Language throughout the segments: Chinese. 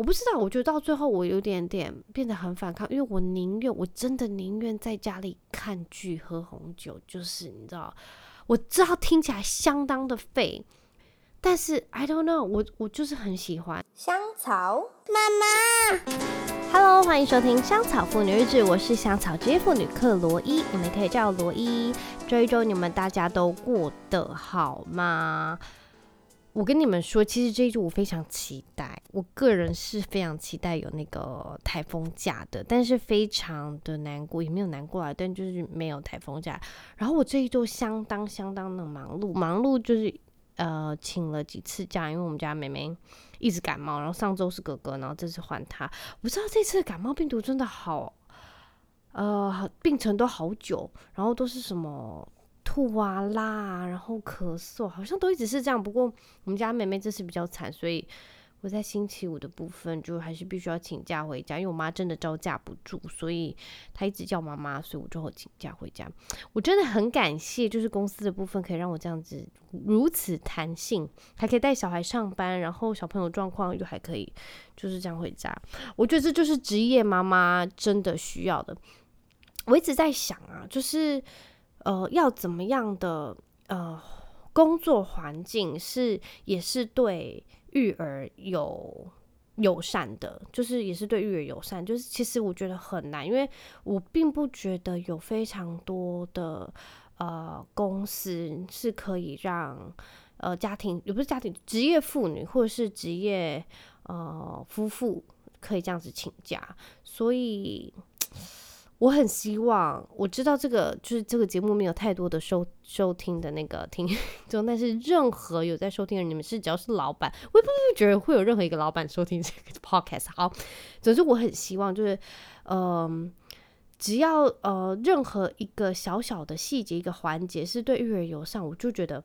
我不知道，我觉得到最后我有点点变得很反抗，因为我宁愿我真的宁愿在家里看剧喝红酒，就是你知道，我知道听起来相当的废，但是 I don't know，我我就是很喜欢香草妈妈。Hello，欢迎收听香草妇女日志，我是香草职业妇女克罗伊，你们可以叫我罗伊。这一周你们大家都过得好吗？我跟你们说，其实这一周我非常期待，我个人是非常期待有那个台风假的，但是非常的难过，也没有难过啊，但就是没有台风假。然后我这一周相当相当的忙碌，忙碌就是呃请了几次假，因为我们家妹妹一直感冒，然后上周是哥哥，然后这次换他。我不知道这次的感冒病毒真的好，呃，病程都好久，然后都是什么。吐啊、拉，然后咳嗽，好像都一直是这样。不过我们家妹妹这次比较惨，所以我在星期五的部分就还是必须要请假回家，因为我妈真的招架不住，所以她一直叫妈妈，所以我就后请假回家。我真的很感谢，就是公司的部分可以让我这样子如此弹性，还可以带小孩上班，然后小朋友状况又还可以就是这样回家。我觉得这就是职业妈妈真的需要的。我一直在想啊，就是。呃，要怎么样的呃工作环境是也是对育儿有友善的，就是也是对育儿友善。就是其实我觉得很难，因为我并不觉得有非常多的呃公司是可以让呃家庭也不是家庭职业妇女或者是职业呃夫妇可以这样子请假，所以。我很希望，我知道这个就是这个节目没有太多的收收听的那个听众，但是任何有在收听的你们是只要是老板，我也不会觉得会有任何一个老板收听这个 podcast。好，总之我很希望就是，嗯、呃，只要呃任何一个小小的细节一个环节是对育儿友善，我就觉得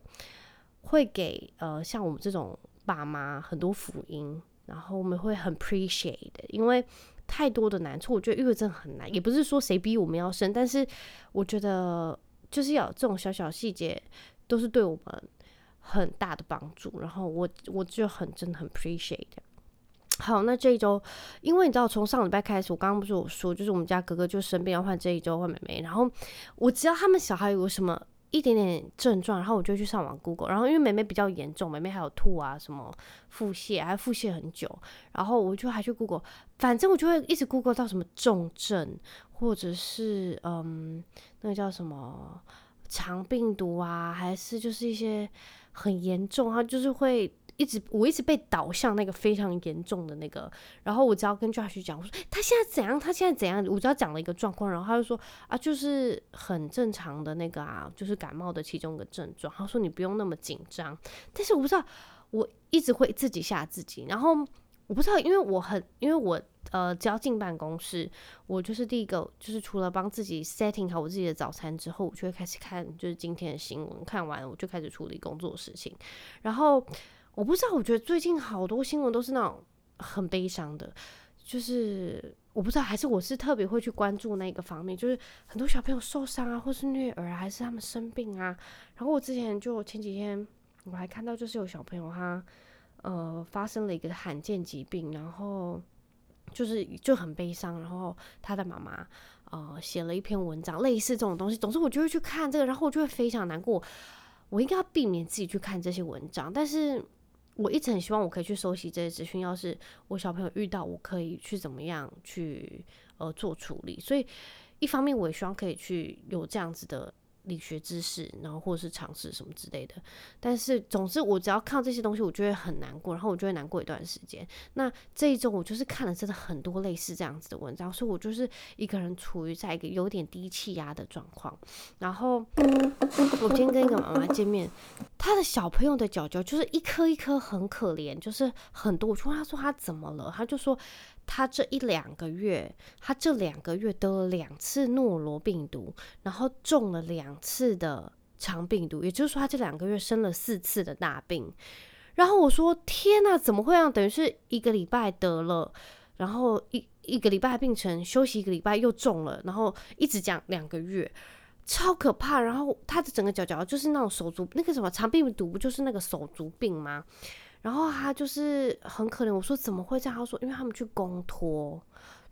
会给呃像我们这种爸妈很多福音，然后我们会很 appreciate 的，因为。太多的难处，我觉得育儿真很难。也不是说谁逼我们要生，但是我觉得就是要这种小小细节，都是对我们很大的帮助。然后我我就很真的很 appreciate。好，那这一周，因为你知道，从上礼拜开始，我刚刚不是有说，就是我们家哥哥就生病要换这一周换妹妹，然后我知道他们小孩有什么。一点点症状，然后我就去上网 Google，然后因为妹妹比较严重，妹妹还有吐啊，什么腹泻，还腹泻很久，然后我就还去 Google，反正我就会一直 Google 到什么重症，或者是嗯，那个叫什么肠病毒啊，还是就是一些很严重，它就是会。一直我一直被导向那个非常严重的那个，然后我只要跟 Josh 讲，我说他现在怎样，他现在怎样，我只要讲了一个状况，然后他就说啊，就是很正常的那个啊，就是感冒的其中一个症状。他说你不用那么紧张，但是我不知道，我一直会自己吓自己，然后我不知道，因为我很，因为我呃，只要进办公室，我就是第一个，就是除了帮自己 setting 好我自己的早餐之后，我就会开始看就是今天的新闻，看完我就开始处理工作事情，然后。我不知道，我觉得最近好多新闻都是那种很悲伤的，就是我不知道，还是我是特别会去关注那个方面，就是很多小朋友受伤啊，或是虐儿，还是他们生病啊。然后我之前就前几天我还看到，就是有小朋友他呃发生了一个罕见疾病，然后就是就很悲伤，然后他的妈妈呃写了一篇文章，类似这种东西。总之我就会去看这个，然后我就会非常难过。我应该要避免自己去看这些文章，但是。我一直很希望我可以去收集这些资讯，要是我小朋友遇到，我可以去怎么样去呃做处理。所以一方面我也希望可以去有这样子的。理学知识，然后或者是尝试什么之类的，但是总之我只要看到这些东西，我就会很难过，然后我就会难过一段时间。那这一周我就是看了真的很多类似这样子的文章，所以我就是一个人处于在一个有点低气压的状况。然后我今天跟一个妈妈见面，她的小朋友的脚脚就是一颗一颗很可怜，就是很多。我就问她说她怎么了，她就说。他这一两个月，他这两个月得了两次诺罗病毒，然后中了两次的肠病毒，也就是说他这两个月生了四次的大病。然后我说：“天哪，怎么会这样？等于是一个礼拜得了，然后一一个礼拜病程，休息一个礼拜又中了，然后一直讲两个月，超可怕。然后他的整个脚脚就是那种手足那个什么肠病毒，不就是那个手足病吗？”然后他就是很可怜。我说怎么会这样？他说因为他们去公托，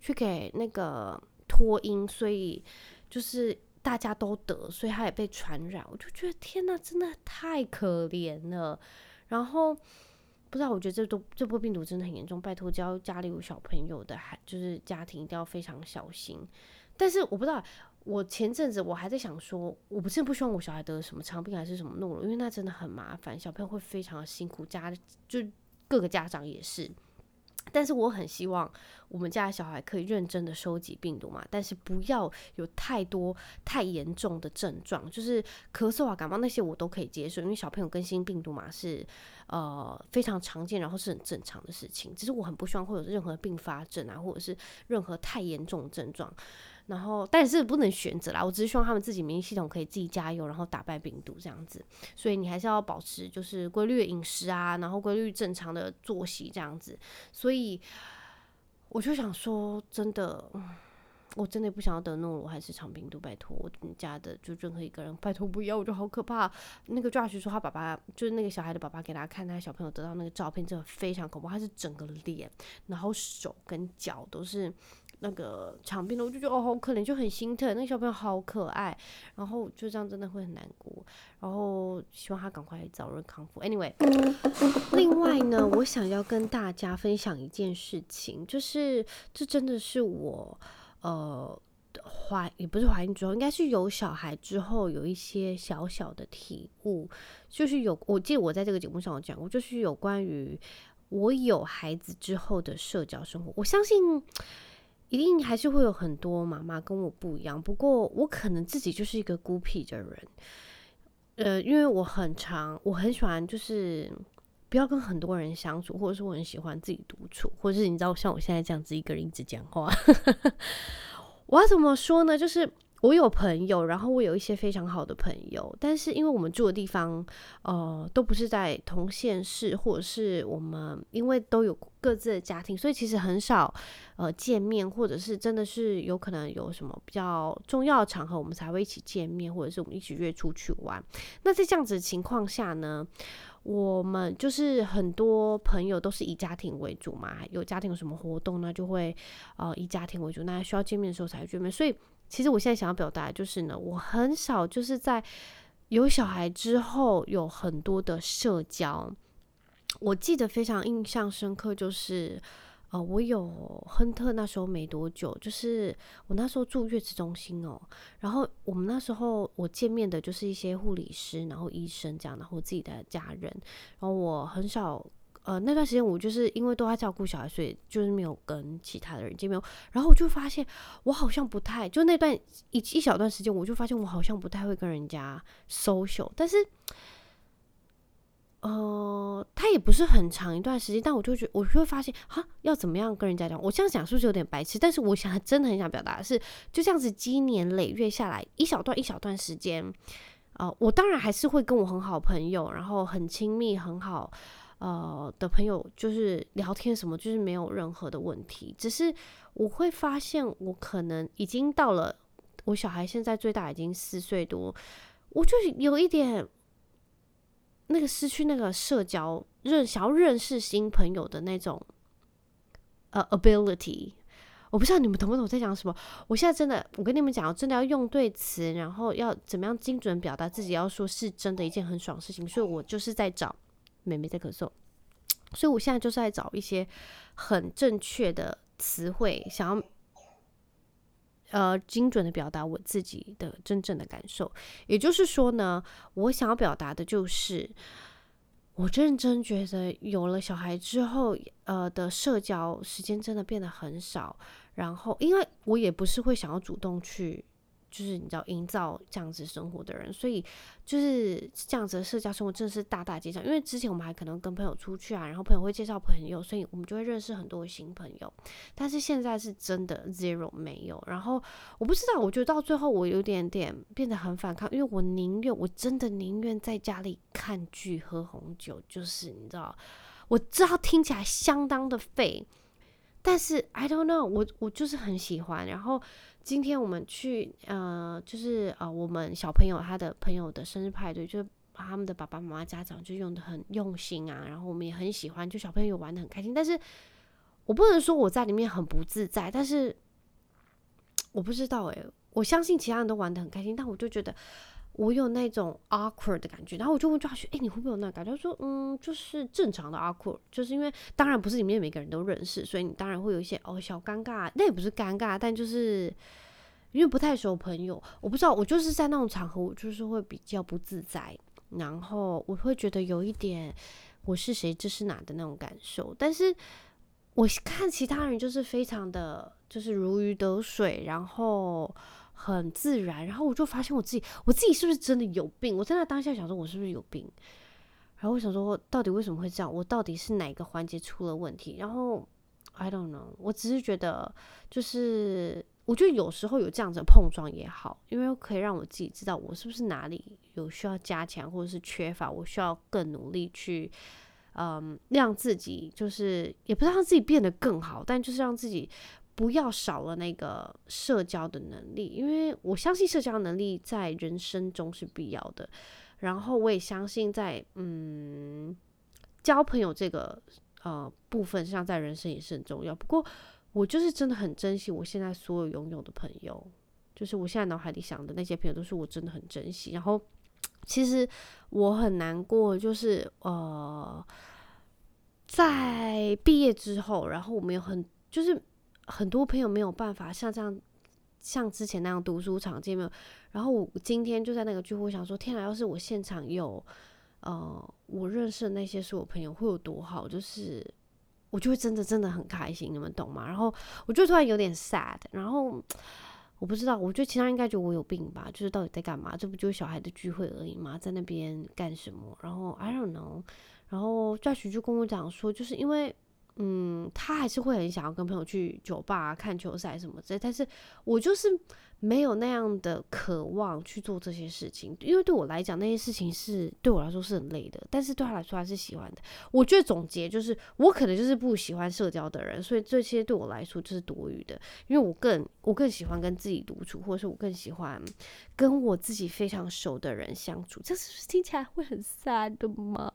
去给那个托婴，所以就是大家都得，所以他也被传染。我就觉得天哪，真的太可怜了。然后不知道，我觉得这都这波病毒真的很严重。拜托，只要家里有小朋友的，还就是家庭一定要非常小心。但是我不知道。我前阵子我还在想说，我不是不希望我小孩得什么肠病还是什么弄了，因为那真的很麻烦，小朋友会非常的辛苦，家就各个家长也是。但是我很希望我们家的小孩可以认真的收集病毒嘛，但是不要有太多太严重的症状，就是咳嗽啊、感冒那些我都可以接受，因为小朋友更新病毒嘛是呃非常常见，然后是很正常的事情。只是我很不希望会有任何并发症啊，或者是任何太严重的症状。然后，但是不能选择啦。我只是希望他们自己免疫系统可以自己加油，然后打败病毒这样子。所以你还是要保持就是规律的饮食啊，然后规律正常的作息这样子。所以我就想说，真的，我真的不想要得诺如还是肠病毒，拜托我们家的就任何一个人，拜托不要，我就好可怕。那个 Josh 说他爸爸就是那个小孩的爸爸给他看他小朋友得到那个照片，真的非常恐怖。他是整个脸，然后手跟脚都是。那个肠病的，我就觉得哦，好可怜，就很心疼。那个小朋友好可爱，然后就这样真的会很难过。然后希望他赶快早日康复。Anyway，另外呢，我想要跟大家分享一件事情，就是这真的是我呃怀也不是怀孕之后，应该是有小孩之后有一些小小的体悟，就是有我记得我在这个节目上有讲过，就是有关于我有孩子之后的社交生活，我相信。一定还是会有很多妈妈跟我不一样，不过我可能自己就是一个孤僻的人，呃，因为我很长，我很喜欢就是不要跟很多人相处，或者是我很喜欢自己独处，或者是你知道像我现在这样子一个人一直讲话，我要怎么说呢？就是。我有朋友，然后我有一些非常好的朋友，但是因为我们住的地方，呃，都不是在同县市，或者是我们因为都有各自的家庭，所以其实很少呃见面，或者是真的是有可能有什么比较重要的场合，我们才会一起见面，或者是我们一起约出去玩。那在这样子的情况下呢，我们就是很多朋友都是以家庭为主嘛，有家庭有什么活动呢，就会呃以家庭为主，那需要见面的时候才会见面，所以。其实我现在想要表达就是呢，我很少就是在有小孩之后有很多的社交。我记得非常印象深刻，就是呃，我有亨特那时候没多久，就是我那时候住月子中心哦，然后我们那时候我见面的就是一些护理师，然后医生这样，然后自己的家人，然后我很少。呃，那段时间我就是因为都在照顾小孩，所以就是没有跟其他的人见面。然后我就发现，我好像不太就那段一一小段时间，我就发现我好像不太会跟人家 social。但是，呃，他也不是很长一段时间，但我就觉我就会发现，哈，要怎么样跟人家讲？我这样讲是不是有点白痴？但是我想真的很想表达的是，就这样子积年累月下来，一小段一小段时间，呃，我当然还是会跟我很好朋友，然后很亲密，很好。呃的朋友就是聊天什么，就是没有任何的问题。只是我会发现，我可能已经到了我小孩现在最大已经四岁多，我就有一点那个失去那个社交认想要认识新朋友的那种呃 ability。我不知道你们懂不懂我在讲什么。我现在真的，我跟你们讲，我真的要用对词，然后要怎么样精准表达自己，要说是真的一件很爽的事情。所以我就是在找。妹妹在咳嗽，所以我现在就是在找一些很正确的词汇，想要呃精准的表达我自己的真正的感受。也就是说呢，我想要表达的就是，我认真觉得有了小孩之后，呃的社交时间真的变得很少。然后，因为我也不是会想要主动去。就是你知道营造这样子生活的人，所以就是这样子的社交生活真的是大大减少。因为之前我们还可能跟朋友出去啊，然后朋友会介绍朋友，所以我们就会认识很多新朋友。但是现在是真的 zero 没有。然后我不知道，我觉得到最后我有点点变得很反抗，因为我宁愿我真的宁愿在家里看剧喝红酒，就是你知道，我知道听起来相当的废，但是 I don't know，我我就是很喜欢。然后。今天我们去，呃，就是呃，我们小朋友他的朋友的生日派对，就他们的爸爸妈妈家长就用的很用心啊，然后我们也很喜欢，就小朋友玩的很开心。但是我不能说我在里面很不自在，但是我不知道诶、我相信其他人都玩的很开心，但我就觉得。我有那种 awkward 的感觉，然后我就问抓学，哎，你会不会有那感觉？他说，嗯，就是正常的 awkward，就是因为当然不是里面每个人都认识，所以你当然会有一些哦小尴尬，那也不是尴尬，但就是因为不太熟朋友，我不知道，我就是在那种场合，我就是会比较不自在，然后我会觉得有一点我是谁这是哪的那种感受，但是我看其他人就是非常的就是如鱼得水，然后。很自然，然后我就发现我自己，我自己是不是真的有病？我在那当下想说，我是不是有病？然后我想说，到底为什么会这样？我到底是哪个环节出了问题？然后 I don't know，我只是觉得，就是我觉得有时候有这样子的碰撞也好，因为可以让我自己知道我是不是哪里有需要加强，或者是缺乏，我需要更努力去，嗯，让自己就是也不是让自己变得更好，但就是让自己。不要少了那个社交的能力，因为我相信社交能力在人生中是必要的。然后我也相信在嗯交朋友这个呃部分上，在人生也是很重要。不过我就是真的很珍惜我现在所有拥有的朋友，就是我现在脑海里想的那些朋友都是我真的很珍惜。然后其实我很难过，就是呃在毕业之后，然后我们有很就是。很多朋友没有办法像这样，像之前那样读书场见面。然后我今天就在那个聚会，想说：天啊，要是我现场有，呃，我认识的那些所有朋友会有多好？就是我就会真的真的很开心，你们懂吗？然后我就突然有点 sad。然后我不知道，我觉得其他人应该觉得我有病吧？就是到底在干嘛？这不就是小孩的聚会而已吗？在那边干什么？然后 I don't know。然后 Josh 就跟我讲说，就是因为。嗯，他还是会很想要跟朋友去酒吧看球赛什么之类，但是我就是没有那样的渴望去做这些事情，因为对我来讲那些事情是对我来说是很累的，但是对他来说还是喜欢的。我觉得总结就是，我可能就是不喜欢社交的人，所以这些对我来说就是多余的，因为我更我更喜欢跟自己独处，或者是我更喜欢跟我自己非常熟的人相处。这是不是听起来会很 sad 的吗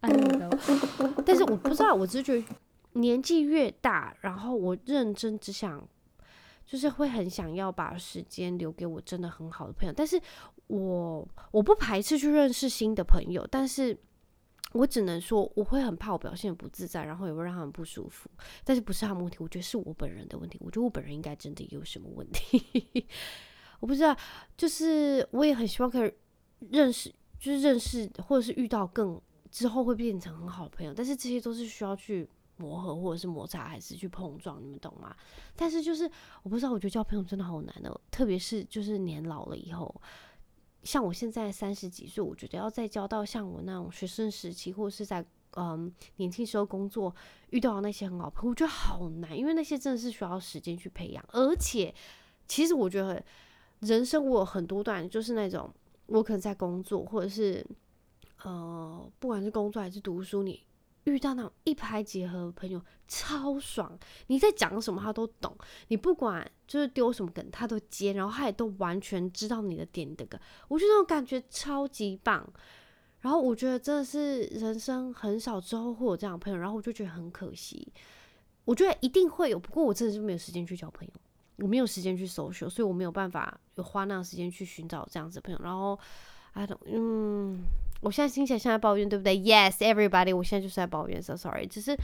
？I don't know，但是我不知道，我只是觉得。年纪越大，然后我认真只想，就是会很想要把时间留给我真的很好的朋友。但是我我不排斥去认识新的朋友，但是我只能说我会很怕我表现不自在，然后也会让他们不舒服。但是不是他们问题，我觉得是我本人的问题。我觉得我本人应该真的有什么问题，我不知道。就是我也很希望可以认识，就是认识或者是遇到更之后会变成很好的朋友。但是这些都是需要去。磨合或者是摩擦，还是去碰撞，你们懂吗？但是就是我不知道，我觉得交朋友真的好难哦，特别是就是年老了以后，像我现在三十几岁，我觉得要再交到像我那种学生时期，或者是在嗯年轻时候工作遇到的那些很好朋友，我觉得好难，因为那些真的是需要时间去培养。而且，其实我觉得人生我有很多段，就是那种我可能在工作，或者是呃不管是工作还是读书，你。遇到那种一拍即合的朋友超爽，你在讲什么他都懂，你不管就是丢什么梗他都接，然后他也都完全知道你的点的梗，我觉得那种感觉超级棒。然后我觉得真的是人生很少之后会有这样的朋友，然后我就觉得很可惜。我觉得一定会有，不过我真的是没有时间去交朋友，我没有时间去 social，所以我没有办法有花那样时间去寻找这样子的朋友。然后，I don't，嗯。我现在听起来像在抱怨，对不对？Yes, everybody，我现在就是在抱怨，so sorry。只是，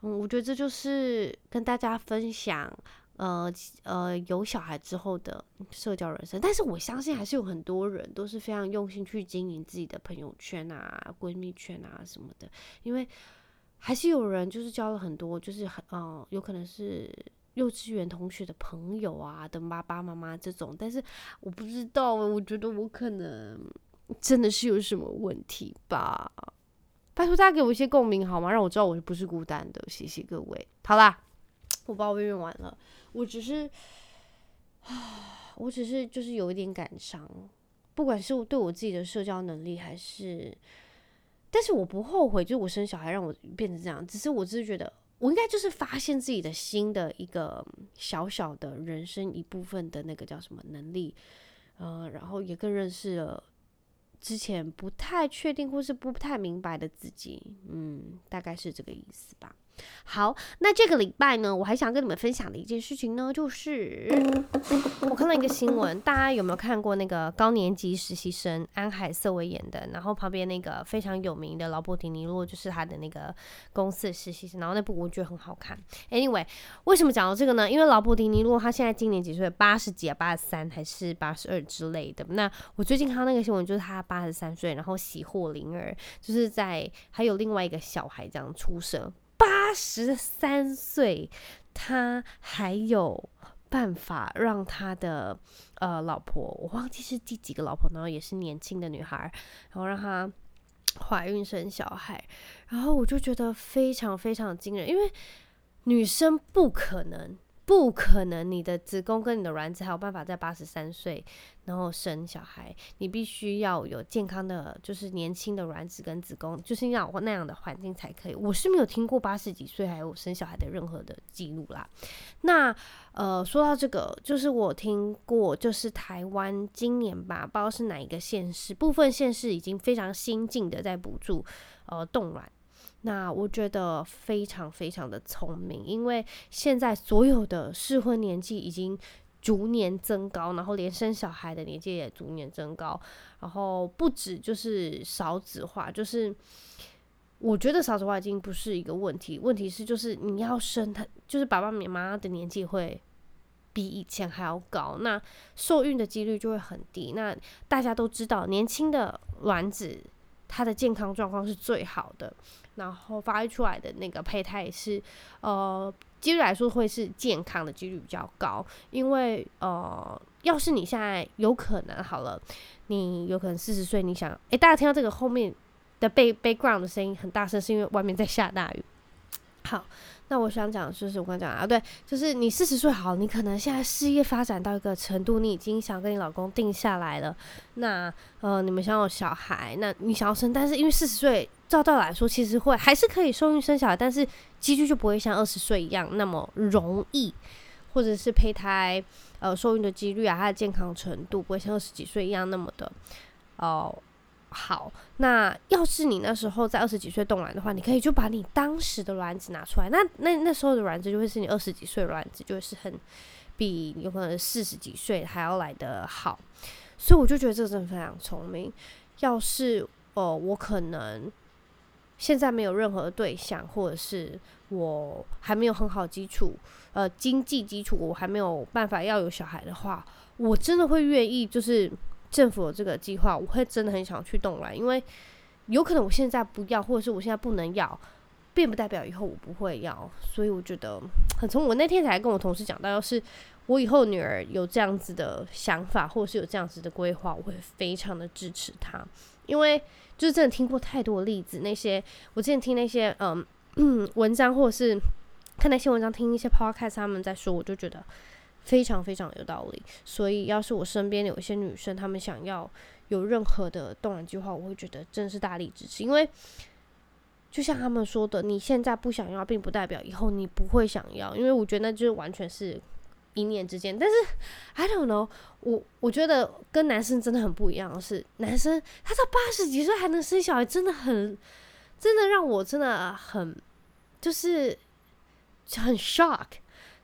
嗯，我觉得这就是跟大家分享，呃呃，有小孩之后的社交人生。但是我相信还是有很多人都是非常用心去经营自己的朋友圈啊、闺蜜圈啊什么的，因为还是有人就是交了很多，就是很，嗯、有可能是幼稚园同学的朋友啊的爸爸妈妈这种。但是我不知道，我觉得我可能。真的是有什么问题吧？拜托大家给我一些共鸣好吗？让我知道我不是孤单的。谢谢各位。好啦，我抱怨完了。我只是，啊，我只是就是有一点感伤。不管是对我自己的社交能力，还是，但是我不后悔，就是我生小孩让我变成这样。只是我只是觉得，我应该就是发现自己的新的一个小小的人生一部分的那个叫什么能力，呃，然后也更认识了。之前不太确定或是不太明白的自己，嗯，大概是这个意思吧。好，那这个礼拜呢，我还想跟你们分享的一件事情呢，就是我看到一个新闻，大家有没有看过那个高年级实习生安海瑟薇演的？然后旁边那个非常有名的劳勃迪尼洛就是他的那个公司的实习生，然后那部我觉得很好看。Anyway，为什么讲到这个呢？因为劳勃迪尼洛他现在今年几岁？八十几啊，八十三还是八十二之类的。那我最近看到那个新闻，就是他八十三岁，然后喜获麟儿，就是在还有另外一个小孩这样出生。八十三岁，他还有办法让他的呃老婆，我忘记是第几个老婆，然后也是年轻的女孩，然后让她怀孕生小孩，然后我就觉得非常非常惊人，因为女生不可能。不可能，你的子宫跟你的卵子还有办法在八十三岁然后生小孩。你必须要有健康的，就是年轻的卵子跟子宫，就是要那样的环境才可以。我是没有听过八十几岁还有生小孩的任何的记录啦。那呃，说到这个，就是我听过，就是台湾今年吧，不知道是哪一个县市，部分县市已经非常新进的在补助呃冻卵。那我觉得非常非常的聪明，因为现在所有的适婚年纪已经逐年增高，然后连生小孩的年纪也逐年增高，然后不止就是少子化，就是我觉得少子化已经不是一个问题，问题是就是你要生他，就是爸爸妈妈的年纪会比以前还要高，那受孕的几率就会很低。那大家都知道，年轻的卵子它的健康状况是最好的。然后发育出来的那个胚胎是，呃，几率来说会是健康的几率比较高，因为呃，要是你现在有可能好了，你有可能四十岁，你想，诶，大家听到这个后面的 background 的声音很大声，是因为外面在下大雨。好，那我想讲就是我刚讲啊，对，就是你四十岁好，你可能现在事业发展到一个程度，你已经想跟你老公定下来了，那呃，你们想有小孩，那你想要生，但是因为四十岁。照道理来说，其实会还是可以受孕生小孩，但是几率就不会像二十岁一样那么容易，或者是胚胎呃受孕的几率啊，它的健康程度不会像二十几岁一样那么的哦、好。那要是你那时候在二十几岁冻卵的话，你可以就把你当时的卵子拿出来，那那那时候的卵子就会是你二十几岁的卵子，就会是很比有可能四十几岁还要来的好。所以我就觉得这个真的非常聪明。要是哦、呃，我可能。现在没有任何对象，或者是我还没有很好基础，呃，经济基础我还没有办法要有小孩的话，我真的会愿意，就是政府有这个计划，我会真的很想去冻卵，因为有可能我现在不要，或者是我现在不能要，并不代表以后我不会要，所以我觉得很从我那天才跟我同事讲到，要是我以后女儿有这样子的想法，或是有这样子的规划，我会非常的支持她，因为。就是真的听过太多例子，那些我之前听那些嗯 文章，或者是看那些文章，听一些 podcast 他们在说，我就觉得非常非常有道理。所以要是我身边有一些女生，她们想要有任何的冻卵计划，我会觉得真是大力支持。因为就像他们说的，你现在不想要，并不代表以后你不会想要。因为我觉得那就是完全是。一念之间，但是 I don't know，我我觉得跟男生真的很不一样是，男生他到八十几岁还能生小孩，真的很，真的让我真的很，就是很 shock，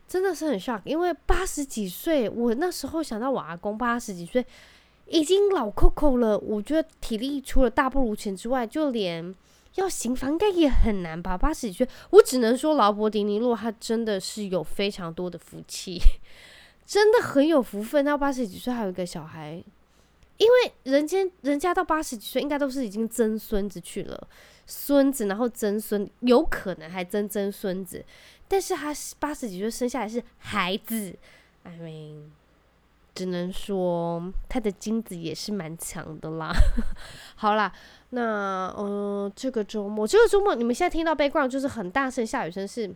真的是很 shock，因为八十几岁，我那时候想到我阿公八十几岁已经老扣扣了，我觉得体力除了大不如前之外，就连。要行房应该也很难吧？八十几岁，我只能说劳勃迪尼洛他真的是有非常多的福气，真的很有福分。到八十几岁还有一个小孩，因为人间人家到八十几岁应该都是已经曾孙子去了，孙子然后曾孙，有可能还曾曾孙子，但是他八十几岁生下来是孩子，I mean，只能说他的精子也是蛮强的啦。好啦。那呃，这个周末，这个周末你们现在听到 background 就是很大声下雨声，是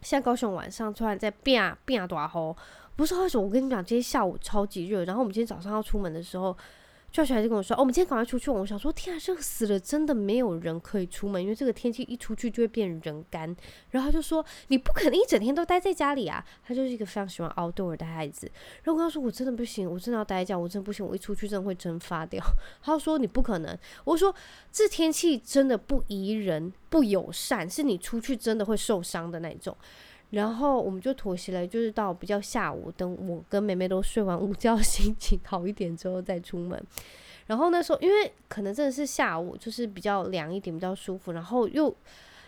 像高雄晚上突然在变变大吼，不是为什么？我跟你讲，今天下午超级热，然后我们今天早上要出门的时候，Josh 还是跟我说：“哦，我们今天赶快出去。”我想说：“天啊，热死了，真的没有人可以出门，因为这个天气一出去就会变人干。”然后他就说：“你不可能一整天都待在家里啊！”他就是一个非常喜欢 outdoor 的孩子。然后我跟他说：“我真的不行，我真的要待在家，我真的不行，我一出去真的会蒸发掉。” 他说：“你不可能。”我说：“这天气真的不宜人，不友善，是你出去真的会受伤的那种。”然后我们就妥协了，就是到比较下午，等我跟妹妹都睡完午觉，心情好一点之后再出门。然后那时候，因为可能真的是下午，就是比较凉一点，比较舒服。然后又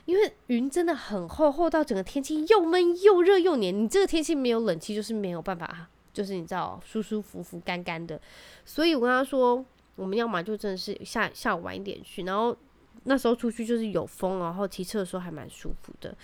因为云真的很厚，厚到整个天气又闷又热又黏。你这个天气没有冷气，就是没有办法，就是你知道舒舒服服、干干的。所以我跟他说，我们要么就真的是下下午晚一点去。然后那时候出去就是有风，然后骑车的时候还蛮舒服的。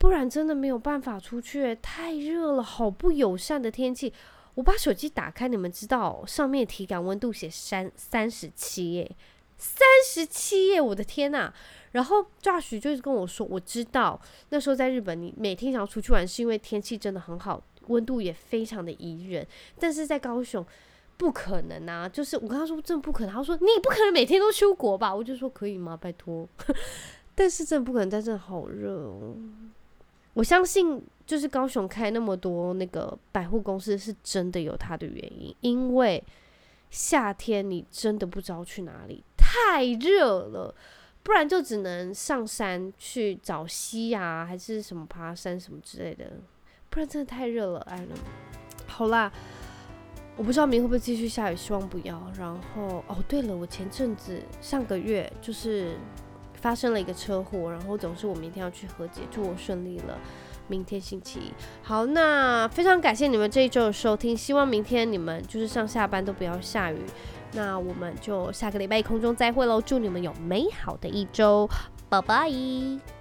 不然真的没有办法出去，太热了，好不友善的天气。我把手机打开，你们知道上面体感温度写三三十七耶，三十七耶，我的天呐，然后 Josh 就是跟我说，我知道那时候在日本，你每天想要出去玩，是因为天气真的很好，温度也非常的宜人。但是在高雄不可能啊，就是我跟他说真的不可能，他说你不可能每天都出国吧？我就说可以吗？拜托。但是真的不可能，但真的好热哦。我相信，就是高雄开那么多那个百货公司，是真的有它的原因。因为夏天你真的不知道去哪里，太热了，不然就只能上山去找溪啊，还是什么爬山什么之类的。不然真的太热了，哎，好啦，我不知道明天会不会继续下雨，希望不要。然后哦，对了，我前阵子上个月就是。发生了一个车祸，然后总是我明天要去和解，祝我顺利了。明天星期一，好，那非常感谢你们这一周的收听，希望明天你们就是上下班都不要下雨。那我们就下个礼拜空中再会喽，祝你们有美好的一周，拜拜。